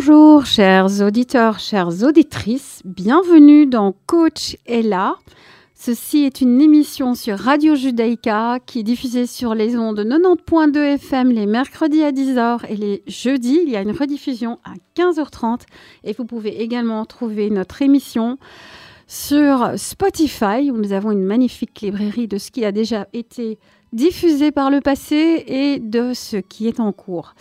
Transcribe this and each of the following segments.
Bonjour chers auditeurs, chères auditrices, bienvenue dans Coach là. Ceci est une émission sur Radio Judaïka qui est diffusée sur les ondes de 90.2 FM les mercredis à 10h et les jeudis. Il y a une rediffusion à 15h30 et vous pouvez également trouver notre émission sur Spotify où nous avons une magnifique librairie de ce qui a déjà été diffusé par le passé et de ce qui est en cours.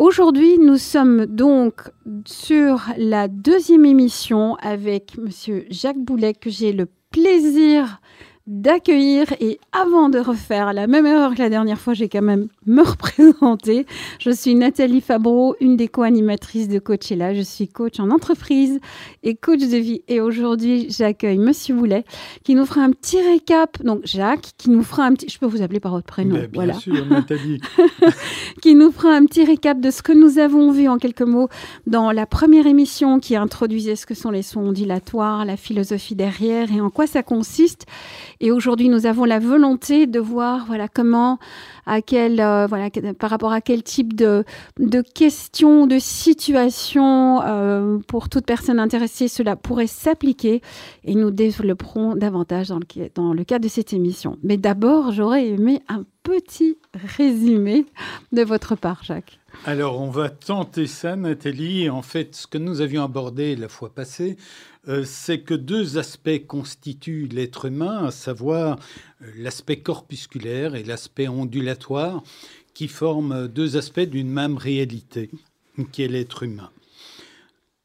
Aujourd'hui, nous sommes donc sur la deuxième émission avec Monsieur Jacques Boulet, que j'ai le plaisir d'accueillir et avant de refaire la même erreur que la dernière fois, j'ai quand même me représenter. Je suis Nathalie Fabreau, une des co-animatrices de Coachella. Je suis coach en entreprise et coach de vie. Et aujourd'hui, j'accueille Monsieur Boulet qui nous fera un petit récap. Donc Jacques, qui nous fera un petit... Je peux vous appeler par votre prénom. bien voilà. sûr, Nathalie. qui nous fera un petit récap de ce que nous avons vu en quelques mots dans la première émission qui introduisait ce que sont les sons ondulatoires, la philosophie derrière et en quoi ça consiste. Et aujourd'hui, nous avons la volonté de voir voilà, comment, à quel, euh, voilà, par rapport à quel type de, de questions, de situations, euh, pour toute personne intéressée, cela pourrait s'appliquer. Et nous développerons davantage dans le, dans le cadre de cette émission. Mais d'abord, j'aurais aimé un petit résumé de votre part, Jacques. Alors, on va tenter ça, Nathalie. En fait, ce que nous avions abordé la fois passée, euh, c'est que deux aspects constituent l'être humain, à savoir euh, l'aspect corpusculaire et l'aspect ondulatoire, qui forment deux aspects d'une même réalité, qui est l'être humain.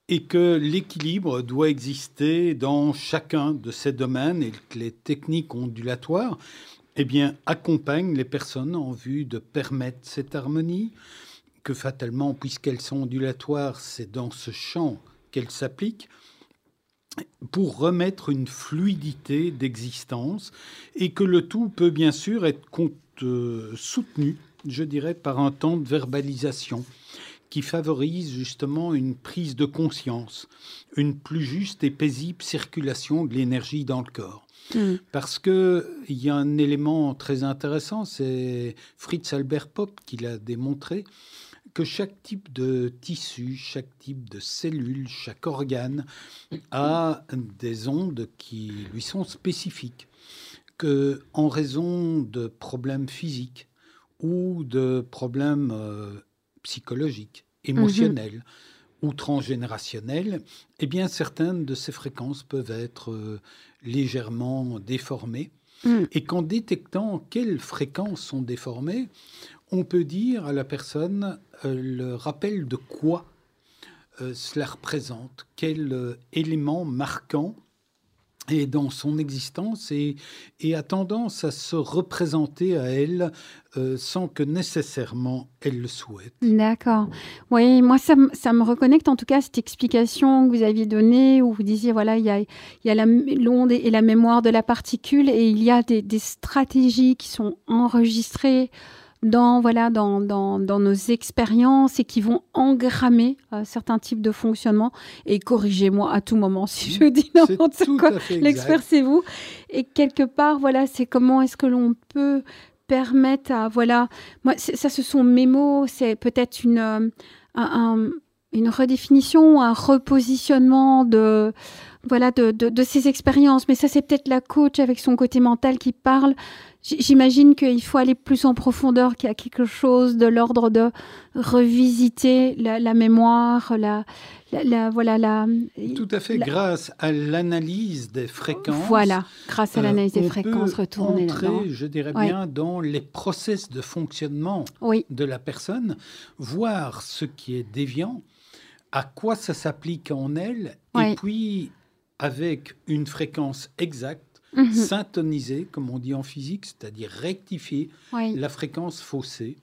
Et que l'équilibre doit exister dans chacun de ces domaines et que les techniques ondulatoires eh bien, accompagnent les personnes en vue de permettre cette harmonie, que fatalement, puisqu'elles sont ondulatoires, c'est dans ce champ qu'elles s'appliquent, pour remettre une fluidité d'existence et que le tout peut bien sûr être euh, soutenu, je dirais, par un temps de verbalisation qui favorise justement une prise de conscience, une plus juste et paisible circulation de l'énergie dans le corps. Mmh. Parce qu'il y a un élément très intéressant, c'est Fritz Albert Popp qui l'a démontré, que chaque type de tissu, chaque type de cellule, chaque organe a des ondes qui lui sont spécifiques. Que en raison de problèmes physiques ou de problèmes euh, psychologiques, émotionnels ou transgénérationnels, eh bien certaines de ces fréquences peuvent être euh, légèrement déformées. Mm. Et qu'en détectant quelles fréquences sont déformées, on peut dire à la personne euh, le rappel de quoi euh, cela représente, quel euh, élément marquant est dans son existence et, a tendance à se représenter à elle sans que nécessairement elle le souhaite. D'accord. Oui, moi, ça, me reconnecte en tout cas cette explication que vous aviez donnée où vous disiez, voilà, il y a, il l'onde et la mémoire de la particule et il y a des stratégies qui sont enregistrées dans, voilà, dans, dans, dans nos expériences et qui vont engrammer euh, certains types de fonctionnement. Et corrigez-moi à tout moment si je dis n'importe quoi. L'expert, c'est vous. Et quelque part, voilà, c'est comment est-ce que l'on peut permettre à, voilà, moi, ça, ce sont mes mots, c'est peut-être une, euh, un, une redéfinition, un repositionnement de voilà de, de, de ces expériences. Mais ça, c'est peut-être la coach avec son côté mental qui parle. J'imagine qu'il faut aller plus en profondeur, qu'il y a quelque chose de l'ordre de revisiter la, mémoire, la, la, voilà la. Tout à fait, grâce à l'analyse des fréquences. Voilà, grâce à l'analyse des euh, fréquences, retourner entrer, je dirais bien, dans les process de fonctionnement de la personne, voir ce qui est déviant, à quoi ça s'applique en elle, et puis avec une fréquence exacte Mhm. syntoniser, comme on dit en physique, c'est-à-dire rectifier la fréquence faussée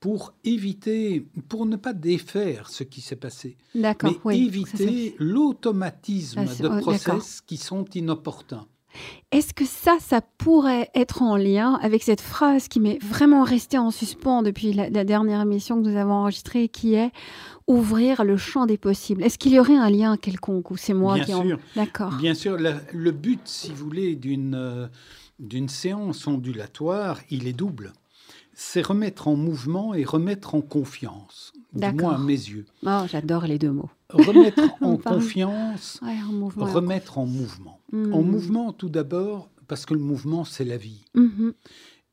pour éviter, pour ne pas défaire ce qui s'est passé, mais éviter l'automatisme de process qui sont inopportuns. Est-ce que ça, ça pourrait être en lien avec cette phrase qui m'est vraiment restée en suspens depuis la, dernière émission que nous avons enregistrée, qui est ouvrir le champ des possibles Est-ce qu'il y aurait un lien quelconque ou c'est moi Bien qui sûr. en... D'accord. Bien sûr. le but, si vous voulez, d'une euh, d'une séance ondulatoire, il est double. c'est remettre en mouvement et remettre en confiance, du moins à mes yeux. Oh, j'adore les deux mots. Remettre en confiance, en mouvement, remettre en mouvement. En hmm. mouvement tout d'abord, parce que le mouvement, c'est la vie. Mhm.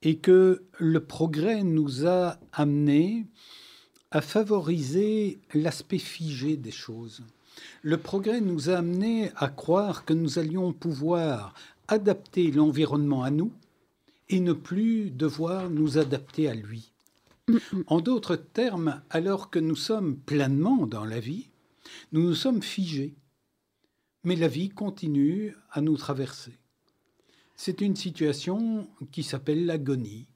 Et que le progrès nous a amené à favoriser l'aspect figé des choses. Le progrès nous a amené à croire que nous allions pouvoir adapter l'environnement à nous et ne plus devoir nous adapter à lui. En d'autres termes, alors que nous sommes pleinement dans la vie, nous nous sommes figés. Mais la vie continue à nous traverser. C'est une situation qui s'appelle l'agonie,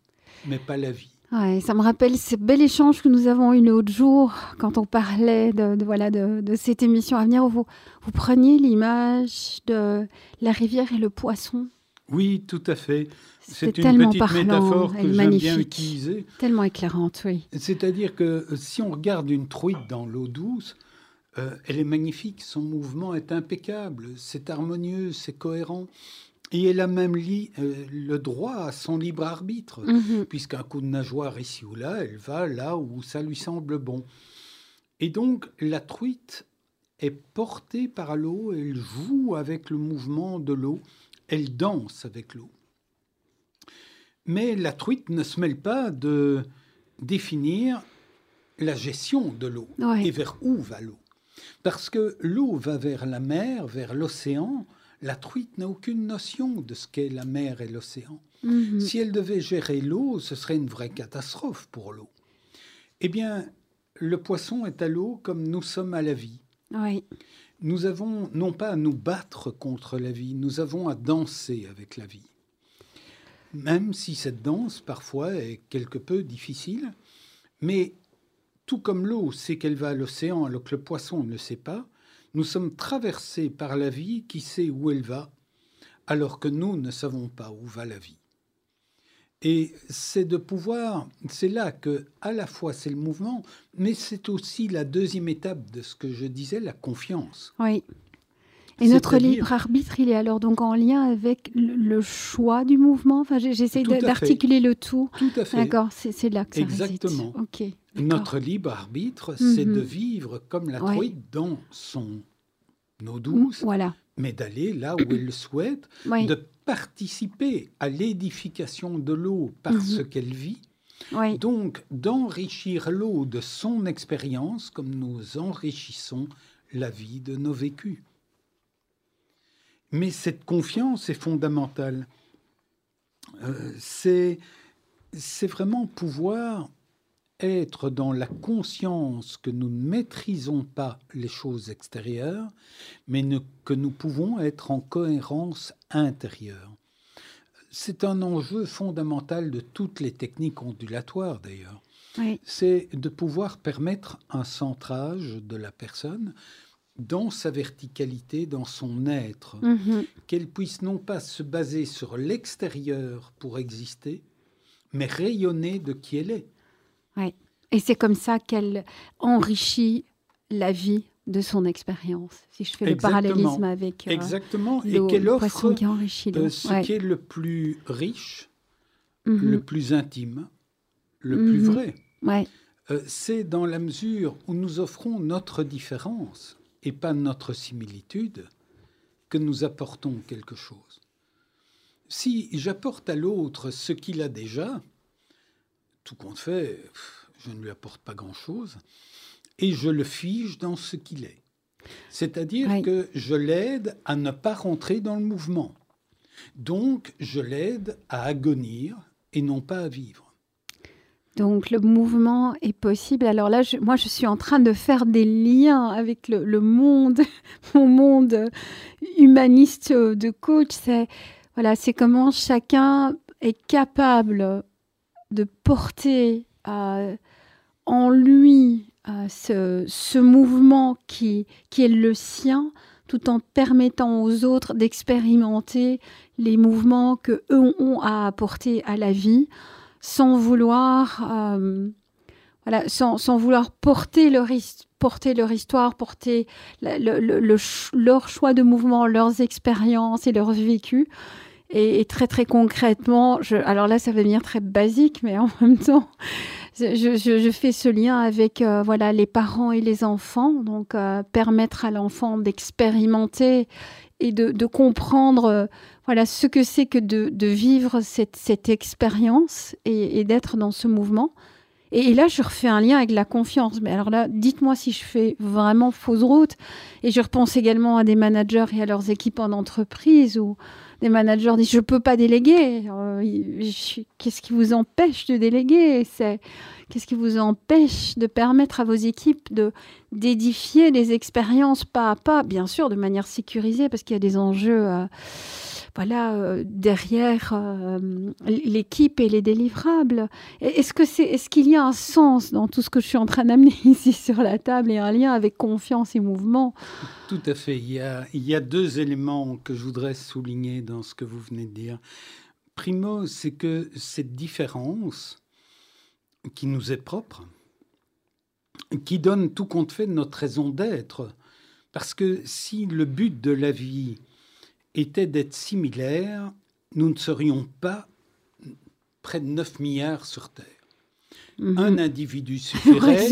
mais pas la vie. Ouais, ça me rappelle ce bel échange que nous avons eu l'autre jour quand on parlait de, voilà, de, cette émission à venir où vous, vous preniez l'image de la rivière et le poisson. Oui, tout à fait. C'est une petite métaphore que j'aime bien utiliser. Tellement éclairante, oui. C'est-à-dire que si on regarde une truite dans l'eau douce, euh, elle est magnifique, son mouvement est impeccable, c'est harmonieux, c'est cohérent. Et elle a même euh, le droit à son libre arbitre, mhm. puisqu'un coup de nageoire ici ou là, elle va là où ça lui semble bon. Et donc la truite est portée par l'eau, elle joue avec le mouvement de l'eau, elle danse avec l'eau. Mais la truite ne se mêle pas de définir la gestion de l'eau et vers où va l'eau. Parce que l'eau va vers la mer, vers l'océan. La truite n'a aucune notion de ce qu'est la mer et l'océan. Mhm. Si elle devait gérer l'eau, ce serait une vraie catastrophe pour l'eau. Eh bien, le poisson est à l'eau comme nous sommes à la vie. Nous avons non pas à nous battre contre la vie, nous avons à danser avec la vie même si cette danse parfois est quelque peu difficile. Mais tout comme l'eau sait qu'elle va à l'océan alors que le poisson ne le sait pas, nous sommes traversés par la vie qui sait où elle va, alors que nous ne savons pas où va la vie. Et c'est de pouvoir, c'est là que à la fois c'est le mouvement, mais c'est aussi la deuxième étape de ce que je disais, la confiance. Oui. Et notre libre arbitre, il est alors donc en lien avec le, choix du mouvement? Enfin, j'essaie d'articuler le tout. Tout à fait. D'accord, c'est là que ça Exactement. Ok. Notre libre arbitre, c'est de mhm. vivre comme la truite dans son eau douce, voilà. mais d'aller là où elle le souhaite, de participer à l'édification de l'eau par ce mhm. qu'elle vit. Donc, d'enrichir l'eau de son expérience comme nous enrichissons la vie de nos vécus. Mais cette confiance est fondamentale. Euh, c'est vraiment pouvoir être dans la conscience que nous ne maîtrisons pas les choses extérieures, mais que nous pouvons être en cohérence intérieure. C'est un enjeu fondamental de toutes les techniques ondulatoires d'ailleurs. C'est de pouvoir permettre un centrage de la personne dans sa verticalité, dans son être, mhm. qu'elle puisse non pas se baser sur l'extérieur pour exister, mais rayonner de qui elle est. Oui. Et c'est comme ça qu'elle enrichit la vie de son expérience. Si je fais le parallélisme avec euh, exactement et qu'elle offre qui enrichit euh, ce qui est le plus riche, mhm. le plus intime, le plus mhm. vrai. Ouais. Euh, c'est dans la mesure où nous offrons notre différence et pas notre similitude que nous apportons quelque chose. Si j'apporte à l'autre ce qu'il a déjà, tout compte fait, je ne lui apporte pas grand-chose, et je le fige dans ce qu'il est. C'est-à-dire que je l'aide à ne pas rentrer dans le mouvement. Donc, je l'aide à agonir et non pas à vivre. Donc le mouvement est possible. Alors là, moi, je suis en train de faire des liens avec le, monde, mon monde humaniste de coach. C'est voilà, c'est comment chacun est capable de porter euh, en lui euh, ce, ce, mouvement qui, qui est le sien, tout en permettant aux autres d'expérimenter les mouvements que eux ont à apporter à la vie sans vouloir, euh, porter leur, histoire, porter le, leur choix de mouvement, leurs expériences et leurs vécus. Et, très très concrètement, alors là ça va devenir très basique, mais en même temps, je, fais ce lien avec euh, voilà les parents et les enfants, donc euh, permettre à l'enfant d'expérimenter et de, comprendre euh, voilà ce que c'est que de, vivre cette, cette expérience et, d'être dans ce mouvement. Et, là, je refais un lien avec la confiance. Mais alors là, dites-moi si je fais vraiment fausse route. Et je repense également à des managers et à leurs équipes en entreprise où des managers disent je peux pas déléguer. Euh, qu'est-ce qui vous empêche de déléguer? C'est qu'est-ce qui vous empêche de permettre à vos équipes de d'édifier des expériences pas à pas, bien sûr de manière sécurisée parce qu'il y a des enjeux. Euh, voilà, euh, derrière euh, l'équipe et les délivrables. Est-ce est-ce qu'il y a un sens dans tout ce que je suis en train d'amener ici sur la table et un lien avec confiance et mouvement? Tout à fait. Il y, a, il y a deux éléments que je voudrais souligner dans ce que vous venez de dire. Primo, c'est que cette différence qui nous est propre, qui donne tout compte fait de notre raison d'être, parce que si le but de la vie était d'être similaire, nous ne serions pas près de 9 milliards sur Terre. Mhm. Un individu suffirait,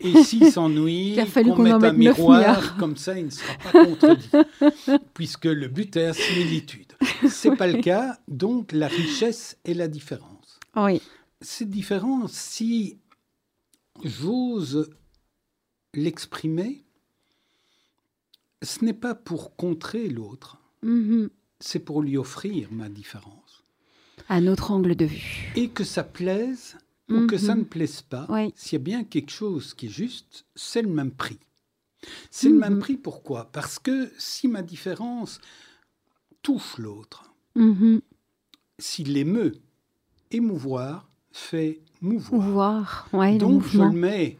et s'il s'ennuie, qu'on mette un miroir, comme ça il ne sera pas contredit, puisque le but est la similitude. Ce n'est pas le cas, donc la richesse est la différence. Oui. Cette différence, si j'ose l'exprimer, ce n'est pas pour contrer l'autre, Mhm. C'est pour lui offrir ma différence. Un autre angle de vue. Et que ça plaise ou que ça mhm. ne plaise pas, s'il y a bien quelque chose qui est juste, c'est le même prix. C'est le même mhm. prix pourquoi? Parce que si ma différence touche l'autre, s'il émeut, émouvoir fait mouvoir. Donc je le mets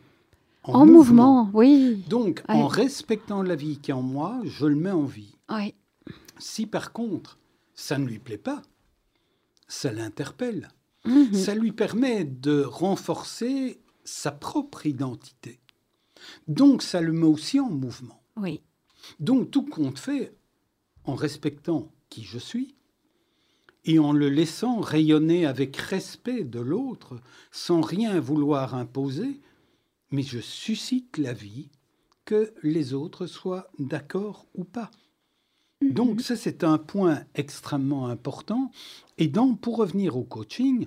en, mouvement. oui. Donc en respectant la vie qui est en moi, je le mets en vie. Si par contre, ça ne lui plaît pas, ça l'interpelle. Mhm. Ça lui permet de renforcer sa propre identité. Donc ça le met aussi en mouvement. Oui. Donc tout compte fait, en respectant qui je suis et en le laissant rayonner avec respect de l'autre, sans rien vouloir imposer, mais je suscite la vie, que les autres soient d'accord ou pas. Donc mhm. ça, c'est un point extrêmement important. Et donc, pour revenir au coaching,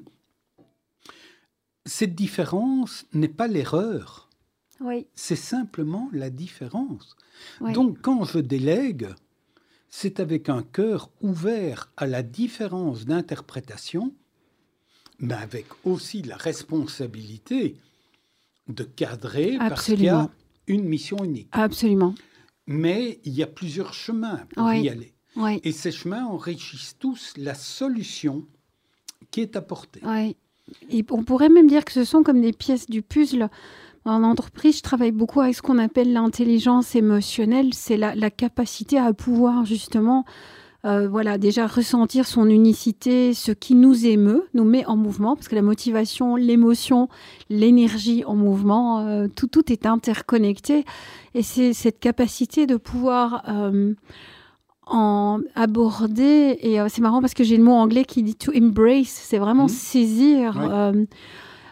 cette différence n'est pas l'erreur. Oui. C'est simplement la différence. Donc, quand je délègue, c'est avec un cœur ouvert à la différence d'interprétation, mais avec aussi la responsabilité de cadrer parce qu'il y a une mission unique. Absolument. Mais il y a plusieurs chemins pour y aller. Et ces chemins enrichissent tous la solution qui est apportée. Oui. Et on pourrait même dire que ce sont comme des pièces du puzzle. En entreprise, je travaille beaucoup avec ce qu'on appelle l'intelligence émotionnelle. C'est la, la, capacité à pouvoir justement euh, voilà, déjà ressentir son unicité, ce qui nous émeut, nous met en mouvement, parce que la motivation, l'émotion, l'énergie en mouvement, euh, tout, tout est interconnecté. Et c'est cette capacité de pouvoir euh, en aborder, et c'est marrant parce que j'ai le mot anglais qui dit to embrace, c'est vraiment mmh. saisir.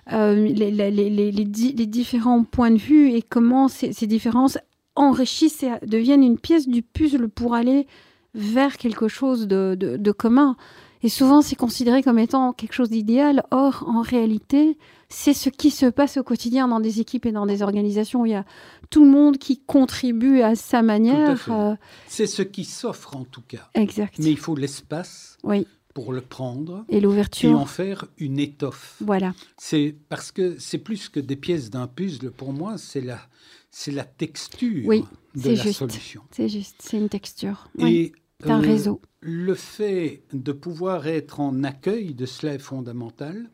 les, les, les, les, différents points de vue et comment ces, ces différences enrichissent et deviennent une pièce du puzzle pour aller vers quelque chose de, commun. Et souvent, c'est considéré comme étant quelque chose d'idéal. Or, en réalité, c'est ce qui se passe au quotidien dans des équipes et dans des organisations où il y a tout le monde qui contribue à sa manière. Euh, c'est ce qui s'offre en tout cas. Exact. Mais il faut l'espace. Oui. Pour le prendre et l'ouverture et en faire une étoffe. Voilà. C'est parce que c'est plus que des pièces d'un puzzle. Pour moi, c'est la c'est la texture oui, de la juste. solution. C'est juste, c'est une texture. Et un euh, réseau. Le fait de pouvoir être en accueil de cela est fondamental,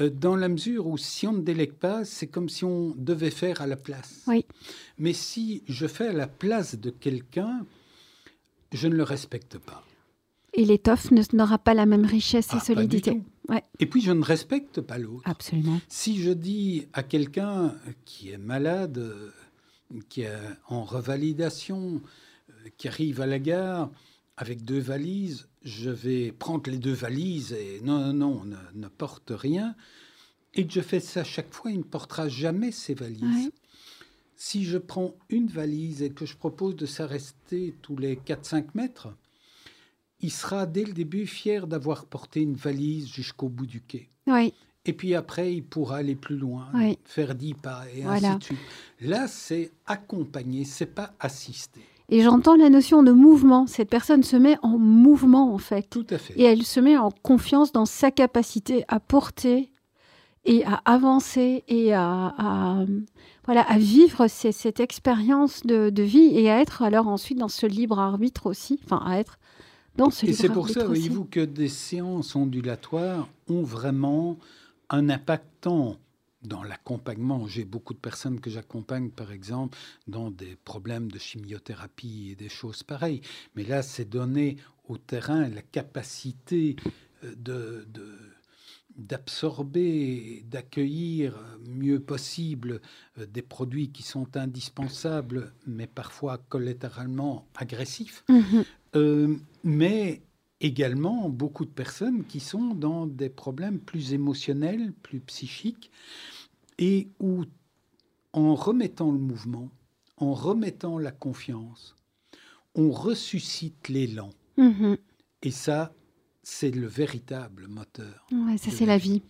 euh, dans la mesure où si on ne délègue pas, c'est comme si on devait faire à la place. Oui. Mais si je fais à la place de quelqu'un, je ne le respecte pas. Et l'étoffe n'aura pas la même richesse et ah, solidité. Ouais. Et puis je ne respecte pas l'autre. Absolument. Si je dis à quelqu'un qui est malade, qui est en revalidation, qui arrive à la gare, avec deux valises, je vais prendre les deux valises et non, non, non, ne, ne porte rien, et que je fais ça chaque fois, il ne portera jamais ses valises. Si je prends une valise et que je propose de s'arrêter tous les 4-5 mètres, il sera dès le début fier d'avoir porté une valise jusqu'au bout du quai. Oui. Et puis après, il pourra aller plus loin, Oui. faire 10 pas et Voilà. ainsi de suite. Là, c'est accompagner, c'est pas assister. Et j'entends la notion de mouvement. Cette personne se met en mouvement, en fait. Tout à fait. Et elle se met en confiance dans sa capacité à porter et à avancer et à, à, voilà, à vivre ces- cette expérience de, de vie et à être alors ensuite dans ce libre arbitre aussi. Enfin, à être dans ce Et c'est pour ça, voyez-vous, que des séances ondulatoires ont vraiment un impact tant dans l'accompagnement. J'ai beaucoup de personnes que j'accompagne, par exemple, dans des problèmes de chimiothérapie et des choses pareilles. Mais là, c'est donner au terrain la capacité euh, de... de d'absorber, d'accueillir mieux possible euh, des produits qui sont indispensables, mais parfois collatéralement agressifs. Mhm. Euh, mais également beaucoup de personnes qui sont dans des problèmes plus émotionnels, plus psychiques, et où, en remettant le mouvement, en remettant la confiance, on ressuscite l'élan. Mhm. Et ça, c'est le véritable moteur. Ouais, ça, c'est la vie.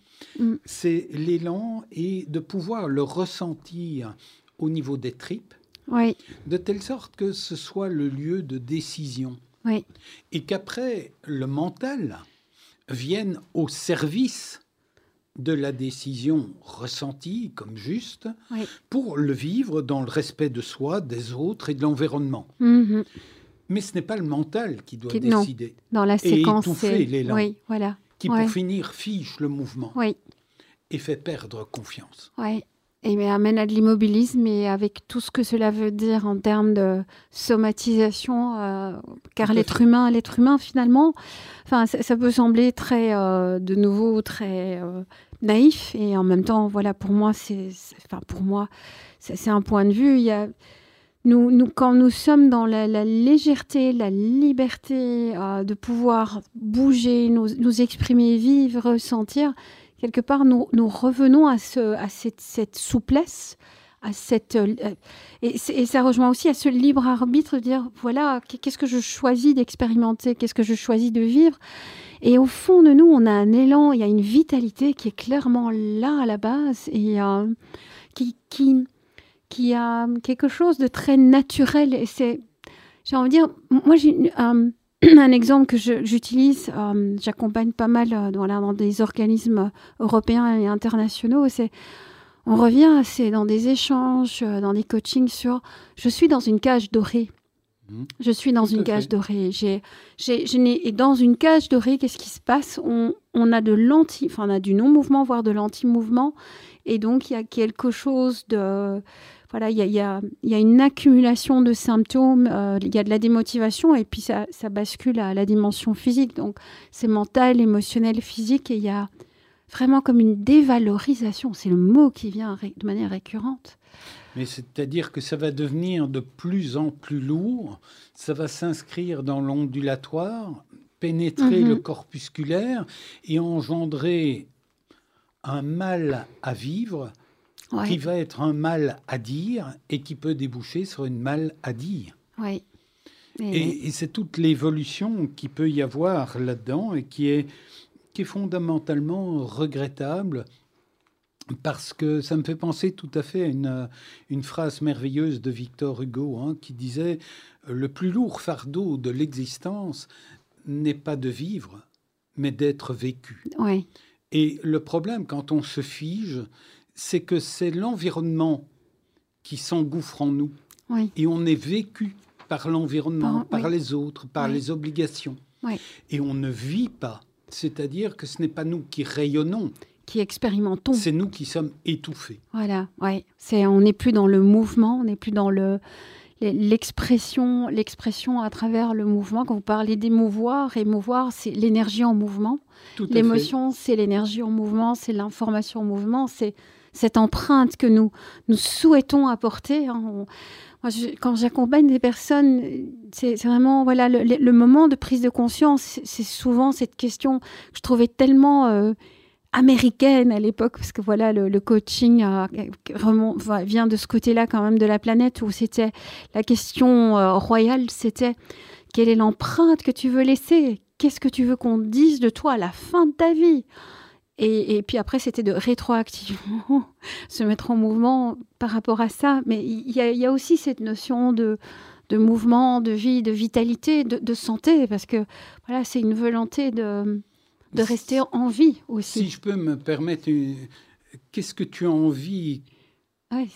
C'est l'élan et de pouvoir le ressentir au niveau des tripes, Oui, de telle sorte que ce soit le lieu de décision. Oui, et qu'après le mental vienne au service de la décision ressentie comme juste oui. pour le vivre dans le respect de soi, des autres et de l'environnement. Mhm. Mais ce n'est pas le mental qui doit Qui- non. décider, Dans la séquence. étouffer c'est- l'élan. Oui, voilà. qui Ouais. pour finir fiche le mouvement Oui, et fait perdre confiance. oui. Et mais amène à de l'immobilisme et avec tout ce que cela veut dire en termes de somatisation, euh, car l'être humain, l'être humain finalement, enfin ça, ça peut sembler très, euh, de nouveau, très euh, naïf et en même temps, voilà, pour moi, c'est, enfin pour moi, c'est un point de vue. Il y a nous, nous, quand nous sommes dans la, la légèreté, la liberté de pouvoir bouger, nous, nous exprimer, vivre, ressentir, quelque part, nous, nous revenons à, ce, à cette, cette souplesse, à cette, euh, et, ça rejoint aussi à ce libre arbitre de dire, voilà, qu'est-ce que je choisis d'expérimenter, qu'est-ce que je choisis de vivre? Et au fond de nous, on a un élan, il y a une vitalité qui est clairement là à la base et euh, qui, qui, qui a quelque chose de très naturel. Et c'est, j'ai envie de dire, moi j'ai une- un, exemple que j'utilise, euh, j'accompagne pas mal euh, dans, des organismes européens et internationaux. C'est, on revient assez dans des échanges, euh, dans des coachings sur, je suis dans une cage dorée. Mhm. Je suis dans Tout une cage fait. dorée. J'ai, j'ai, et dans une cage dorée, qu'est-ce qui se passe? On, on a de l'anti, enfin on a du non-mouvement, voire de l'anti-mouvement, et donc il y a quelque chose de, voilà, il y a, il y a- il y a une accumulation de symptômes, euh, il y a de la démotivation, et puis ça, ça bascule à la dimension physique. Donc c'est mental, émotionnel, physique, et il y a vraiment comme une dévalorisation. C'est le mot qui vient de manière récurrente. Mais c'est-à-dire que ça va devenir de plus en plus lourd, ça va s'inscrire dans l'ondulatoire, pénétrer Mhm. le corpusculaire et engendrer un mal à vivre Ouais, qui va être un mal à dire et qui peut déboucher sur une mal à dire. Et- Et, et c'est toute l'évolution qui peut y avoir là-dedans et qui est, qui est fondamentalement regrettable parce que ça me fait penser tout à fait à une, une phrase merveilleuse de Victor Hugo hein, qui disait Le plus lourd fardeau de l'existence n'est pas de vivre, mais d'être vécu. Et le problème, quand on se fige, c'est que c'est l'environnement qui s'engouffre en nous. Et on est vécu par l'environnement, Par- par, oui. les autres, par Oui. les obligations. Et on ne vit pas. C'est-à-dire que ce n'est pas nous qui rayonnons, Qui expérimentons. c'est nous qui sommes étouffés. Voilà, ouais. C'est, on n'est plus dans le mouvement, on n'est plus dans le l'expression, l'expression à travers le mouvement. Quand vous parlez d'émouvoir, émouvoir, c'est l'énergie en mouvement. Tout à fait. L'émotion, c'est l'énergie en mouvement, c'est l'information en mouvement, c'est cette empreinte que nous, nous souhaitons apporter. hein. On- quand j'accompagne des personnes, c'est vraiment voilà le, moment de prise de conscience. C'est souvent cette question que je trouvais tellement euh, américaine à l'époque, parce que voilà le, coaching vient de ce côté-là quand même de la planète où c'était la question euh, royale, c'était quelle est l'empreinte que tu veux laisser? Qu'est-ce que tu veux qu'on dise de toi à la fin de ta vie? Et, puis après, c'était de rétroactivement se mettre en mouvement par rapport à ça. Mais il y, a aussi cette notion de, de mouvement, de vie, de vitalité, de, santé, parce que voilà, c'est une volonté de, de rester en vie aussi. Si je peux me permettre, qu'est-ce que tu as envie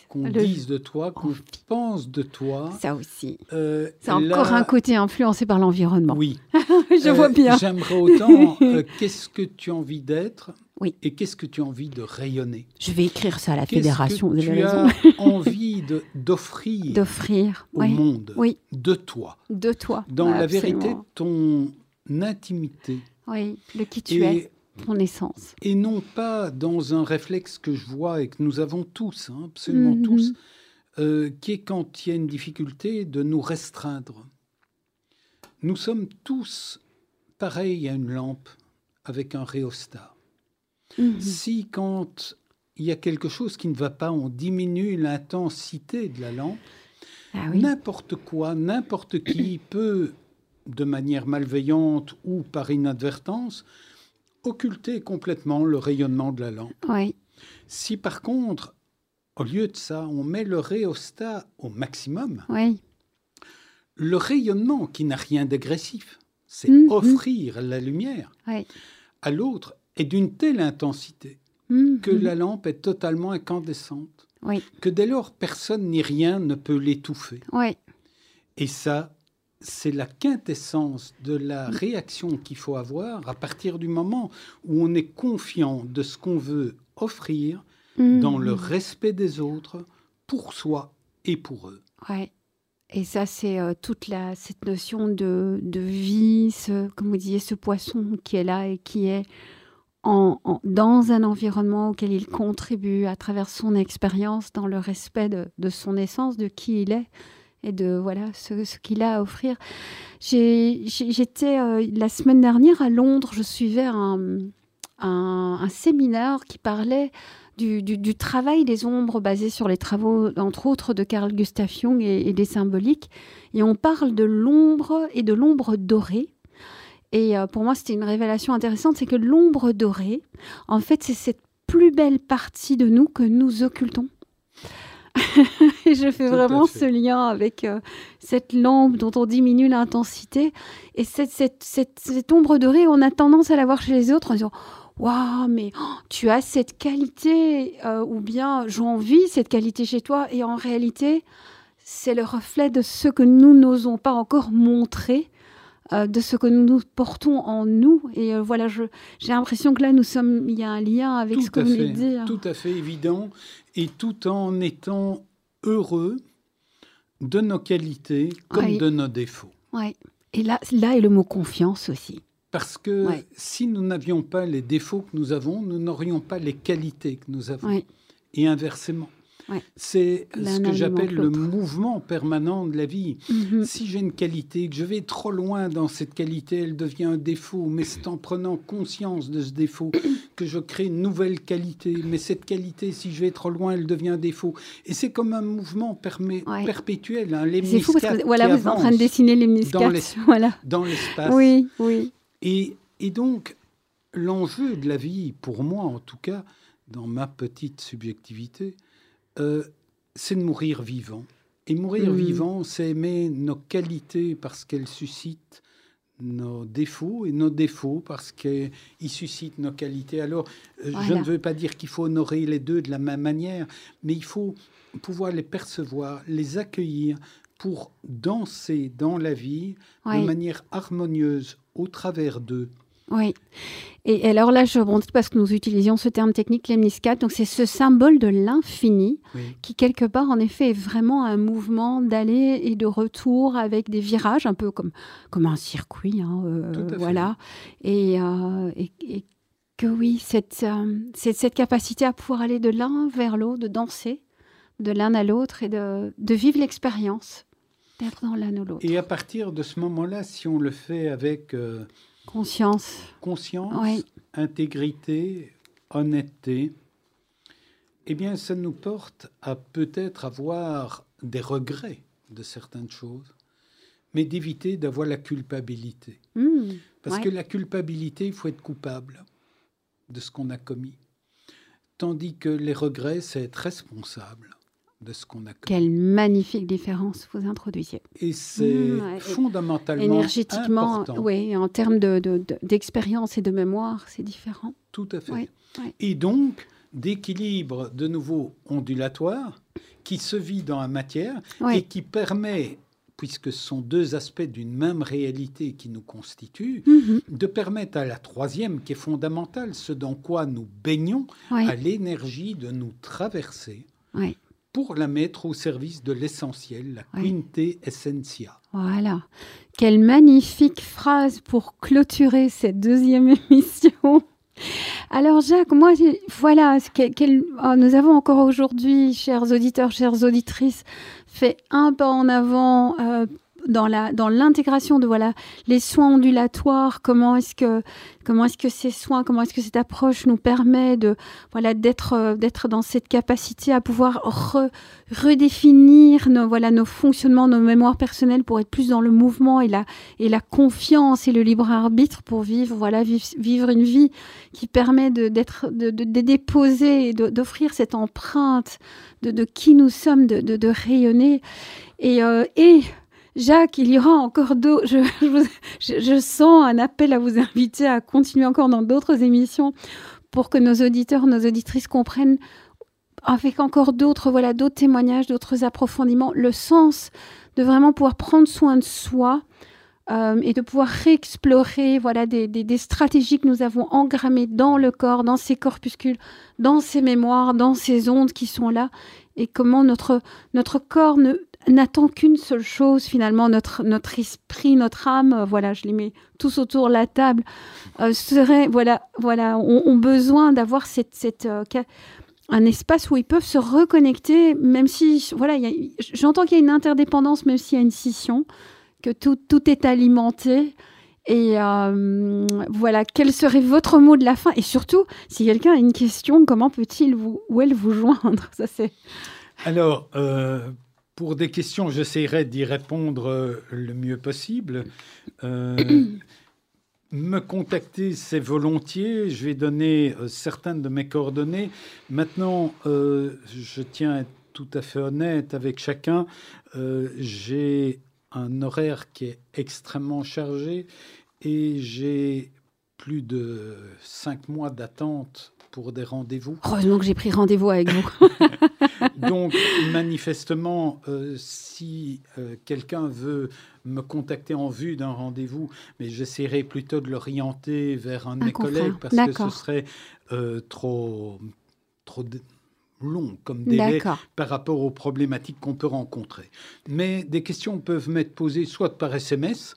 qu'on dise de toi, qu'on pense de toi? Ça aussi. Euh, c'est encore un côté influencé par l'environnement. Oui. je vois euh, bien. J'aimerais autant euh, qu'est-ce que tu as envie d'être? Oui. Et qu'est-ce que tu as envie de rayonner? Je vais écrire ça à la fédération. Que tu as envie d'offrir d'offrir au monde oui. de toi? De toi. Dans la vérité, ton intimité. Oui, le qui tu es, ton essence. Et non pas dans un réflexe que je vois et que nous avons tous, hein, absolument mhm. tous, euh, qui est quand il y a une difficulté de nous restreindre. Nous sommes tous pareils à une lampe avec un rhéostat. Mhm. Si quand il y a quelque chose qui ne va pas, on diminue l'intensité de la lampe, ah n'importe quoi, n'importe qui peut, de manière malveillante ou par inadvertance, occulter complètement le rayonnement de la lampe. Si par contre, au lieu de ça, on met le rhéostat au maximum, le rayonnement qui n'a rien d'agressif, c'est mhm. offrir la lumière à l'autre est d'une telle intensité mmh, que mmh. la lampe est totalement incandescente, que dès lors personne ni rien ne peut l'étouffer. Et ça, c'est la quintessence de la réaction qu'il faut avoir à partir du moment où on est confiant de ce qu'on veut offrir dans le respect des autres, pour soi et pour eux. Ouais. Et ça, c'est euh, toute la, cette notion de, de vie, ce, comme vous disiez, ce poisson qui est là et qui est dans un environnement auquel il contribue à travers son expérience, dans le respect de, son essence, de qui il est et de voilà ce, qu'il a à offrir. J'étais euh, la semaine dernière à Londres, je suivais un, un, séminaire qui parlait du, du, travail des ombres basé sur les travaux, entre autres, de Carl Gustav Jung et des symboliques. Et on parle de l'ombre et de l'ombre dorée. Et euh, pour moi, c'était une révélation intéressante, c'est que l'ombre dorée, en fait, c'est cette plus belle partie de nous que nous occultons. et je fais vraiment ce lien avec euh, cette lampe dont on diminue l'intensité. Et cette, cette, cette, ombre dorée, on a tendance à la voir chez les autres en disant Waouh, mais oh, tu as cette qualité, euh, ou bien j'envie cette qualité chez toi. Et en réalité, c'est le reflet de ce que nous n'osons pas encore montrer euh, de ce que nous portons en nous. Et euh, voilà, j'ai l'impression que là, nous sommes, il y a un lien avec ce que vous venez de dire. Tout à fait évident, et tout en étant heureux de nos qualités comme de nos défauts. Ouais. Et là, là est le mot confiance aussi. Parce que si nous n'avions pas les défauts que nous avons, nous n'aurions pas les qualités que nous avons. Et inversement. C'est ce que j'appelle le mouvement permanent de la vie. Mhm. Si j'ai une qualité, que je vais trop loin dans cette qualité, elle devient un défaut, mais c'est en prenant conscience de ce défaut que je crée une nouvelle qualité. Mais cette qualité, si je vais trop loin, elle devient un défaut. Et c'est comme un mouvement perpétuel. Hein, c'est fou parce que voilà, vous êtes en train de dessiner l'espace. Voilà. Dans l'espace. Oui, oui. Et, et donc, l'enjeu de la vie, pour moi en tout cas, dans ma petite subjectivité, euh, c'est de mourir vivant. Et mourir mm. vivant, c'est aimer nos qualités parce qu'elles suscitent nos défauts et nos défauts parce qu'ils suscitent nos qualités. Alors, euh, je ne veux pas dire qu'il faut honorer les deux de la même manière, mais il faut pouvoir les percevoir, les accueillir pour danser dans la vie de manière harmonieuse au travers d'eux. Oui. Et alors là, je rebondis parce que nous utilisions ce terme technique, lemniscate. Donc, c'est ce symbole de l'infini qui, quelque part, en effet, est vraiment un mouvement d'aller et de retour avec des virages, un peu comme, comme un circuit. Hein, euh, voilà. Et, euh, et, et, que oui, cette, euh, cette, cette capacité à pouvoir aller de l'un vers l'autre, de danser de l'un à l'autre et de, de vivre l'expérience d'être dans l'un ou l'autre. Et à partir de ce moment-là, si on le fait avec euh, conscience, conscience Oui. intégrité, honnêteté, eh bien, ça nous porte à peut-être avoir des regrets de certaines choses, mais d'éviter d'avoir la culpabilité. Hmm, Parce Ouais. que la culpabilité, il faut être coupable de ce qu'on a commis. Tandis que les regrets, c'est être responsable de ce qu'on a quelle magnifique différence vous introduisiez. Et c'est Mmh, fondamentalement Énergétiquement, important. oui, en termes de- de- de- d'expérience et de mémoire, c'est différent. Tout à fait. Et donc, d'équilibre de nouveau ondulatoire qui se vit dans la matière et qui permet, puisque ce sont deux aspects d'une même réalité qui nous constituent, Mhm, de permettre à la troisième, qui est fondamentale, ce dans quoi nous baignons, à l'énergie de nous traverser ouais. Pour la mettre au service de l'essentiel, la Ouais. quinte essentia. Voilà. Quelle magnifique phrase pour clôturer cette deuxième émission. Alors Jacques, moi, voilà, ce que- quel- oh, nous avons encore aujourd'hui, chers auditeurs, chères auditrices, fait un pas en avant euh, dans la dans l'intégration de voilà les soins ondulatoires. Comment est-ce que comment est-ce que ces soins, comment est-ce que cette approche nous permet de voilà d'être euh, d'être dans cette capacité à pouvoir re- redéfinir nos voilà nos fonctionnements, nos mémoires personnelles pour être plus dans le mouvement et la et la confiance et le libre arbitre pour vivre voilà vivre, vivre une vie qui permet de d'être de, de- de déposer et d'offrir cette empreinte de, de qui nous sommes de, de, de rayonner et euh, et Jacques, il y aura encore d'autres. Je, je je- sens un appel à vous inviter à continuer encore dans d'autres émissions pour que nos auditeurs, nos auditrices comprennent avec encore d'autres, voilà, d'autres témoignages, d'autres approfondissements, le sens de vraiment pouvoir prendre soin de soi euh, et de pouvoir réexplorer, voilà, des, des- des stratégies que nous avons engrammées dans le corps, dans ces corpuscules, dans ces mémoires, dans ces ondes qui sont là, et comment notre notre corps ne n'attend qu'une seule chose finalement, notre notre esprit, notre âme, euh, voilà, je les mets tous autour de la table, euh, serait voilà, voilà, ont, ont besoin d'avoir cette cette euh, un espace où ils peuvent se reconnecter, même si, voilà, j'entends qu'il y a une interdépendance, même s'il y a une scission, que tout, tout est alimenté. Et euh, voilà, quel serait votre mot de la fin? Et surtout, si quelqu'un a une question, comment peut-il vous, ou elle vous joindre? Ça, c'est. Alors, pour des questions, j'essaierai d'y répondre euh, le mieux possible. Euh, me contacter, c'est volontiers. Je vais donner euh, certaines de mes coordonnées. Maintenant, je tiens à être tout à fait honnête avec chacun. J'ai un horaire qui est extrêmement chargé et j'ai plus de cinq mois d'attente pour des rendez-vous. Heureusement que j'ai pris rendez-vous avec vous. Donc, manifestement, euh, si euh, quelqu'un veut me contacter en vue d'un rendez-vous, mais j'essaierai plutôt de l'orienter vers un de Un mes confrère. collègues parce que ce serait euh, trop, trop long comme délai par rapport aux problématiques qu'on peut rencontrer. Mais des questions peuvent m'être posées soit par SMS,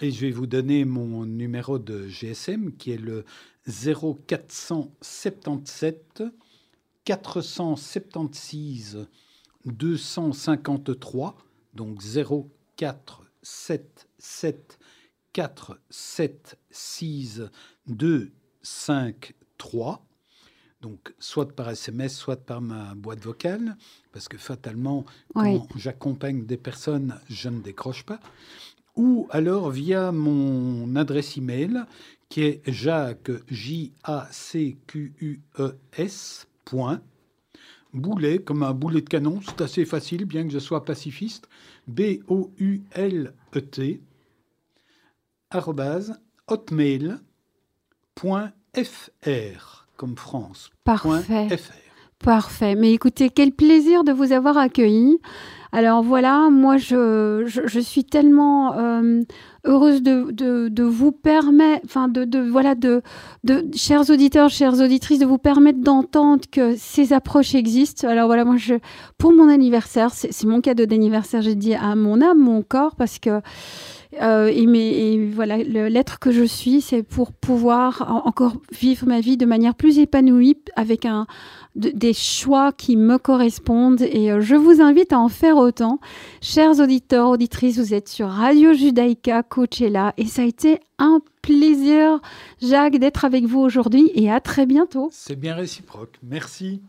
et je vais vous donner mon numéro de GSM qui est le 0477 476 253, donc 0477 476 253. Donc, soit par SMS, soit par ma boîte vocale, parce que fatalement, quand j'accompagne des personnes, je ne décroche pas. Ou alors via mon adresse email, qui est jacques, J-A-C-Q-U-E-S, point, boulet, comme un boulet de canon, c'est assez facile, bien que je sois pacifiste, B-O-U-L-E-T, arrobase, hotmail.fr, comme France. Parfait. point .fr. Parfait. Mais écoutez, quel plaisir de vous avoir accueilli. Alors voilà, moi je, je, suis tellement euh, heureuse de, de, vous permettre, enfin de, de, voilà, de, de, chers auditeurs, chères auditrices, de vous permettre d'entendre que ces approches existent. Alors voilà, moi je, pour mon anniversaire, c'est mon cadeau d'anniversaire, j'ai dit à mon âme, mon corps, parce que euh, et, et, voilà, l'être que je suis, c'est pour pouvoir encore vivre ma vie de manière plus épanouie avec un, des choix qui me correspondent et euh, je vous invite à en faire autant. Chers auditeurs, auditrices, vous êtes sur Radio Judaïka Coachella et ça a été un plaisir, Jacques, d'être avec vous aujourd'hui et à très bientôt. C'est bien réciproque. Merci.